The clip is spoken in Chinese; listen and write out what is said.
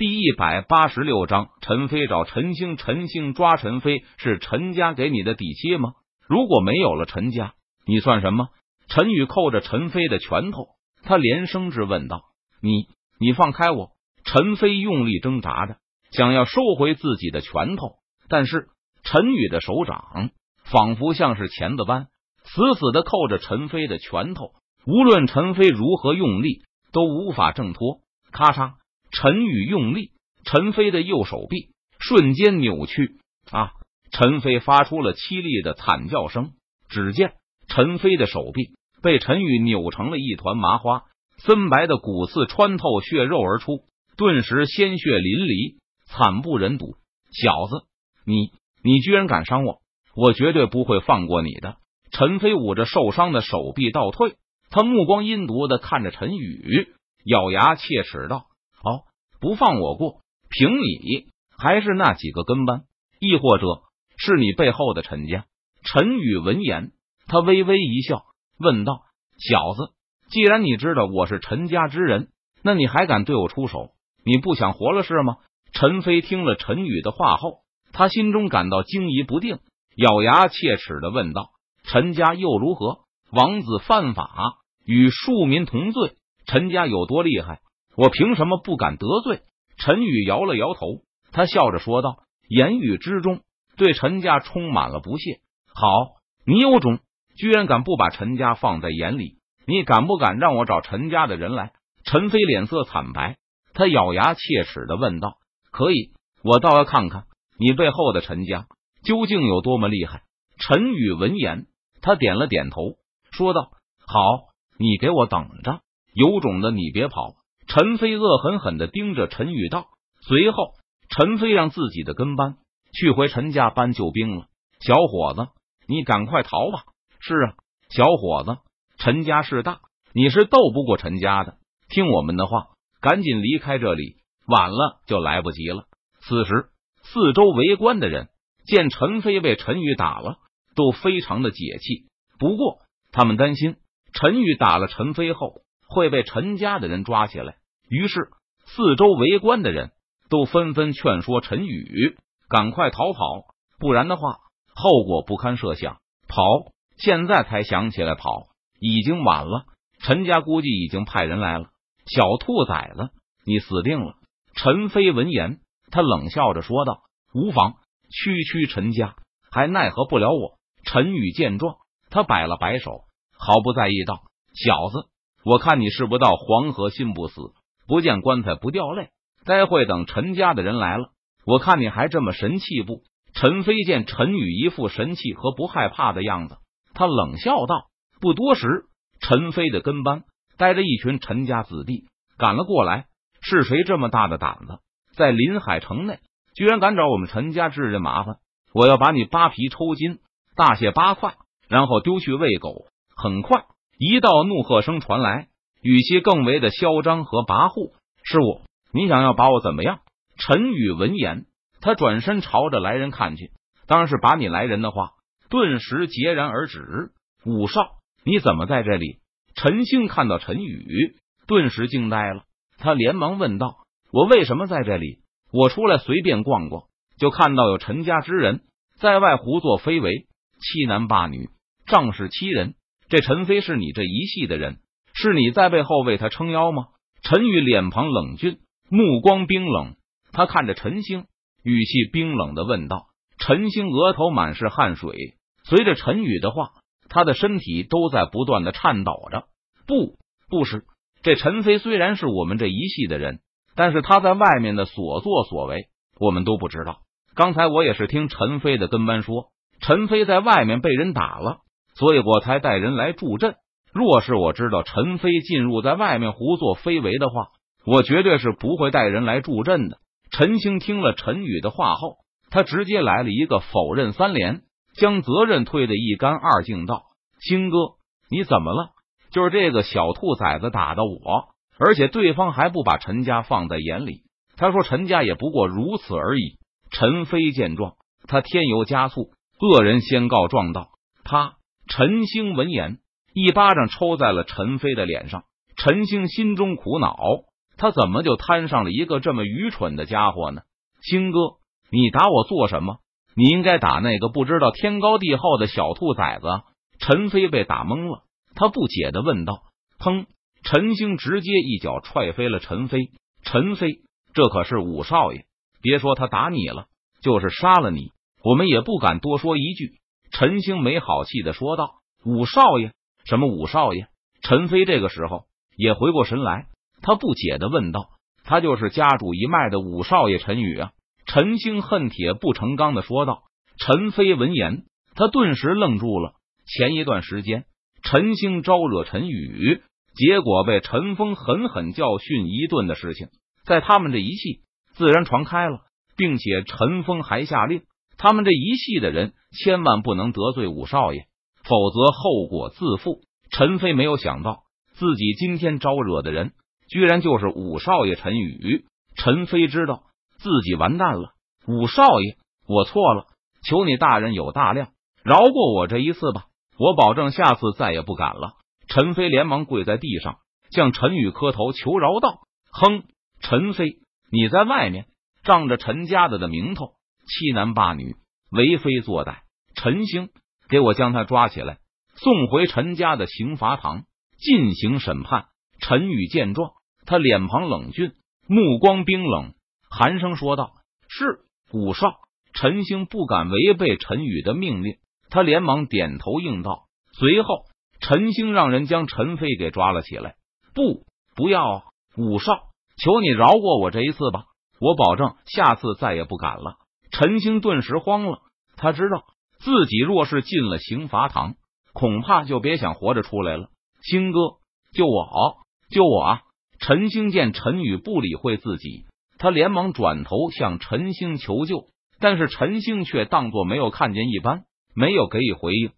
第一百八十六章，陈飞找陈兴，陈兴抓陈飞，是陈家给你的底气吗？如果没有了陈家，你算什么？陈宇扣着陈飞的拳头，他连声质问道：“你，你放开我！”陈飞用力挣扎着，想要收回自己的拳头，但是陈宇的手掌仿佛像是钳子般，死死的扣着陈飞的拳头，无论陈飞如何用力，都无法挣脱。咔嚓！陈宇用力，陈飞的右手臂瞬间扭曲啊！陈飞发出了凄厉的惨叫声。只见陈飞的手臂被陈宇扭成了一团麻花，森白的骨刺穿透血肉而出，顿时鲜血淋漓，惨不忍睹。小子，你你居然敢伤我，我绝对不会放过你的！陈飞捂着受伤的手臂倒退，他目光阴毒的看着陈宇，咬牙切齿道。不放我过！凭你还是那几个跟班，亦或者是你背后的陈家？陈宇闻言，他微微一笑，问道：“小子，既然你知道我是陈家之人，那你还敢对我出手？你不想活了是吗？”陈飞听了陈宇的话后，他心中感到惊疑不定，咬牙切齿的问道：“陈家又如何？王子犯法，与庶民同罪，陈家有多厉害？”我凭什么不敢得罪？陈宇摇了摇头，他笑着说道，言语之中对陈家充满了不屑。好，你有种，居然敢不把陈家放在眼里？你敢不敢让我找陈家的人来？陈飞脸色惨白，他咬牙切齿的问道：“可以，我倒要看看你背后的陈家究竟有多么厉害。”陈宇闻言，他点了点头，说道：“好，你给我等着，有种的你别跑。”陈飞恶狠狠的盯着陈宇道，随后陈飞让自己的跟班去回陈家搬救兵了。小伙子，你赶快逃吧！是啊，小伙子，陈家势大，你是斗不过陈家的。听我们的话，赶紧离开这里，晚了就来不及了。此时，四周围观的人见陈飞被陈宇打了，都非常的解气。不过，他们担心陈宇打了陈飞后会被陈家的人抓起来。于是，四周围观的人都纷纷劝说陈宇赶快逃跑，不然的话后果不堪设想。跑，现在才想起来跑，已经晚了。陈家估计已经派人来了。小兔崽子，你死定了！陈飞闻言，他冷笑着说道：“无妨，区区陈家还奈何不了我。”陈宇见状，他摆了摆手，毫不在意道：“小子，我看你是不到黄河心不死。”不见棺材不掉泪，待会等陈家的人来了，我看你还这么神气不？陈飞见陈宇一副神气和不害怕的样子，他冷笑道：“不多时，陈飞的跟班带着一群陈家子弟赶了过来。是谁这么大的胆子，在临海城内居然敢找我们陈家之人麻烦？我要把你扒皮抽筋，大卸八块，然后丢去喂狗。”很快，一道怒喝声传来。语气更为的嚣张和跋扈，是我？你想要把我怎么样？陈宇闻言，他转身朝着来人看去，当然是把你来人的话，顿时截然而止。武少，你怎么在这里？陈兴看到陈宇，顿时惊呆了，他连忙问道：“我为什么在这里？我出来随便逛逛，就看到有陈家之人在外胡作非为，欺男霸女，仗势欺人。这陈飞是你这一系的人？”是你在背后为他撑腰吗？陈宇脸庞冷峻，目光冰冷，他看着陈星，语气冰冷的问道。陈星额头满是汗水，随着陈宇的话，他的身体都在不断的颤抖着。不，不是，这陈飞虽然是我们这一系的人，但是他在外面的所作所为，我们都不知道。刚才我也是听陈飞的跟班说，陈飞在外面被人打了，所以我才带人来助阵。若是我知道陈飞进入在外面胡作非为的话，我绝对是不会带人来助阵的。陈兴听了陈宇的话后，他直接来了一个否认三连，将责任推得一干二净，道：“兴哥，你怎么了？就是这个小兔崽子打的我，而且对方还不把陈家放在眼里。他说陈家也不过如此而已。”陈飞见状，他添油加醋，恶人先告状道：“他。”陈兴闻言。一巴掌抽在了陈飞的脸上，陈星心中苦恼，他怎么就摊上了一个这么愚蠢的家伙呢？星哥，你打我做什么？你应该打那个不知道天高地厚的小兔崽子。陈飞被打懵了，他不解的问道：“砰！”陈星直接一脚踹飞了陈飞。陈飞，这可是五少爷，别说他打你了，就是杀了你，我们也不敢多说一句。陈星没好气的说道：“五少爷，什么五少爷？”陈飞这个时候也回过神来，他不解的问道：“他就是家主一脉的五少爷陈宇啊？”陈星恨铁不成钢的说道。陈飞闻言，他顿时愣住了。前一段时间，陈星招惹陈宇，结果被陈峰狠狠教训一顿的事情，在他们这一系自然传开了，并且陈峰还下令，他们这一系的人千万不能得罪五少爷，否则后果自负。陈飞没有想到，自己今天招惹的人，居然就是五少爷陈宇。陈飞知道自己完蛋了，五少爷，我错了，求你大人有大量，饶过我这一次吧。我保证下次再也不敢了。陈飞连忙跪在地上，向陈宇磕头求饶道：“哼，陈飞，你在外面仗着陈家的的名头欺男霸女、为非作歹。陈兴，给我将他抓起来，送回陈家的刑罚堂进行审判。”陈宇见状，他脸庞冷峻，目光冰冷，寒声说道：“是五少。”陈兴不敢违背陈宇的命令。他连忙点头应道，随后陈兴让人将陈飞给抓了起来。不，不要，五少，求你饶过我这一次吧，我保证下次再也不敢了。陈兴顿时慌了，他知道自己若是进了刑罚堂，恐怕就别想活着出来了。星哥，救我，救我啊！陈星见陈宇不理会自己，他连忙转头向陈星求救，但是陈星却当作没有看见一般。没有给予回应。